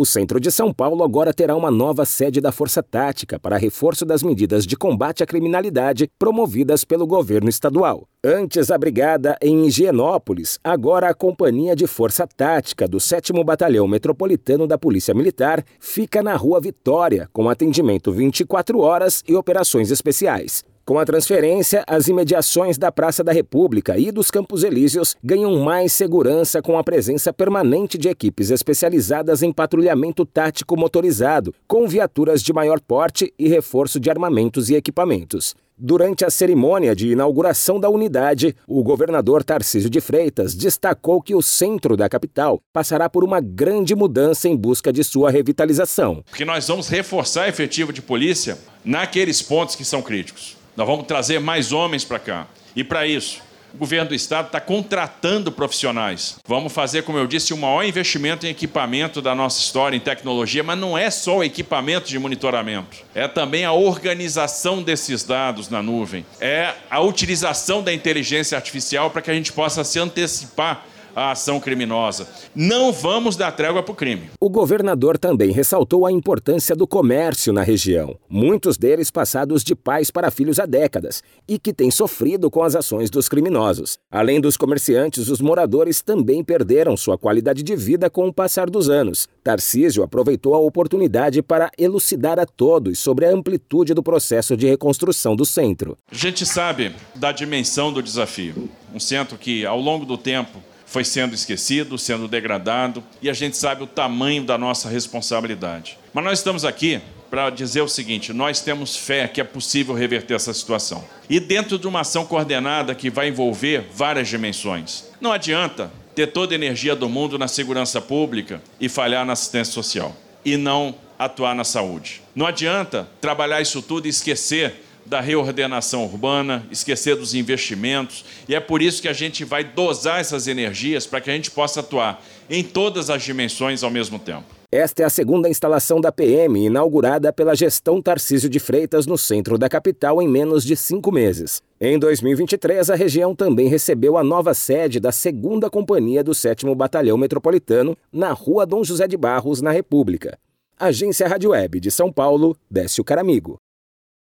O centro de São Paulo agora terá uma nova sede da Força Tática para reforço das medidas de combate à criminalidade promovidas pelo governo estadual. Antes abrigada em Higienópolis, agora a Companhia de Força Tática do 7 Batalhão Metropolitano da Polícia Militar fica na Rua Vitória, com atendimento 24 horas e operações especiais. Com a transferência, as imediações da Praça da República e dos Campos Elíseos ganham mais segurança com a presença permanente de equipes especializadas em patrulhamento tático motorizado, com viaturas de maior porte e reforço de armamentos e equipamentos. Durante a cerimônia de inauguração da unidade, o governador Tarcísio de Freitas destacou que o centro da capital passará por uma grande mudança em busca de sua revitalização. Porque nós vamos reforçar efetivo de polícia naqueles pontos que são críticos. Nós vamos trazer mais homens para cá. E para isso, o governo do estado está contratando profissionais. Vamos fazer, como eu disse, o maior investimento em equipamento da nossa história, em tecnologia, mas não é só o equipamento de monitoramento, é também a organização desses dados na nuvem, é a utilização da inteligência artificial para que a gente possa se antecipar a ação criminosa. Não vamos dar trégua para o crime. O governador também ressaltou a importância do comércio na região, muitos deles passados de pais para filhos há décadas e que têm sofrido com as ações dos criminosos. Além dos comerciantes, os moradores também perderam sua qualidade de vida com o passar dos anos. Tarcísio aproveitou a oportunidade para elucidar a todos sobre a amplitude do processo de reconstrução do centro. A gente sabe da dimensão do desafio. Um centro que, ao longo do tempo, foi sendo esquecido, sendo degradado, e a gente sabe o tamanho da nossa responsabilidade. Mas nós estamos aqui para dizer o seguinte: nós temos fé que é possível reverter essa situação. E dentro de uma ação coordenada que vai envolver várias dimensões. Não adianta ter toda a energia do mundo na segurança pública e falhar na assistência social e não atuar na saúde. Não adianta trabalhar isso tudo e esquecer da reordenação urbana, esquecer dos investimentos, e é por isso que a gente vai dosar essas energias para que a gente possa atuar em todas as dimensões ao mesmo tempo. Esta é a segunda instalação da PM, inaugurada pela gestão Tarcísio de Freitas no centro da capital em menos de cinco meses. Em 2023, a região também recebeu a nova sede da segunda companhia do 7 Batalhão Metropolitano, na Rua Dom José de Barros, na República. Agência Rádio Web de São Paulo, Décio Caramigo.